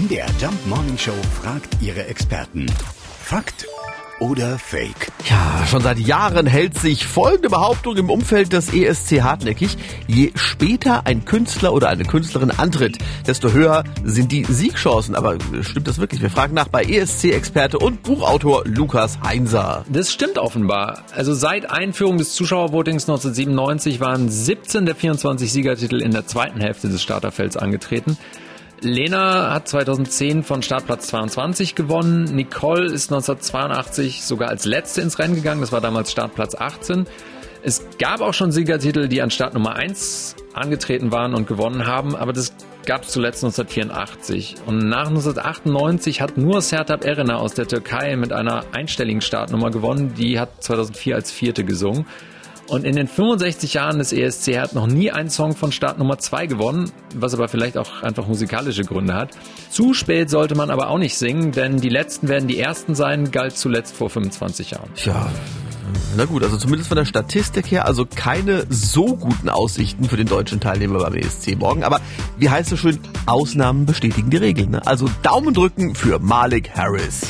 MDR Jump Morning Show fragt ihre Experten. Fakt oder Fake? Ja, schon seit Jahren hält sich folgende Behauptung im Umfeld des ESC hartnäckig. Je später ein Künstler oder eine Künstlerin antritt, desto höher sind die Siegchancen. Aber stimmt das wirklich? Wir fragen nach bei ESC-Experte und Buchautor Lukas Heinser. Das stimmt offenbar. Also seit Einführung des Zuschauervotings 1997 waren 17 der 24 Siegertitel in der zweiten Hälfte des Starterfelds angetreten. Lena hat 2010 von Startplatz 22 gewonnen. Nicole ist 1982 sogar als letzte ins Rennen gegangen. Das war damals Startplatz 18. Es gab auch schon Siegertitel, die an Start Nummer 1 angetreten waren und gewonnen haben, aber das gab es zuletzt 1984. Und nach 1998 hat nur Sertab Erener aus der Türkei mit einer einstelligen Startnummer gewonnen. Die hat 2004 als vierte gesungen. Und in den 65 Jahren des ESC hat noch nie ein Song von Start Nummer 2 gewonnen, was aber vielleicht auch einfach musikalische Gründe hat. Zu spät sollte man aber auch nicht singen, denn die letzten werden die ersten sein, galt zuletzt vor 25 Jahren. Tja, na gut, also zumindest von der Statistik her, also keine so guten Aussichten für den deutschen Teilnehmer beim ESC morgen. Aber wie heißt es schön, Ausnahmen bestätigen die Regeln. Ne? Also Daumen drücken für Malik Harris.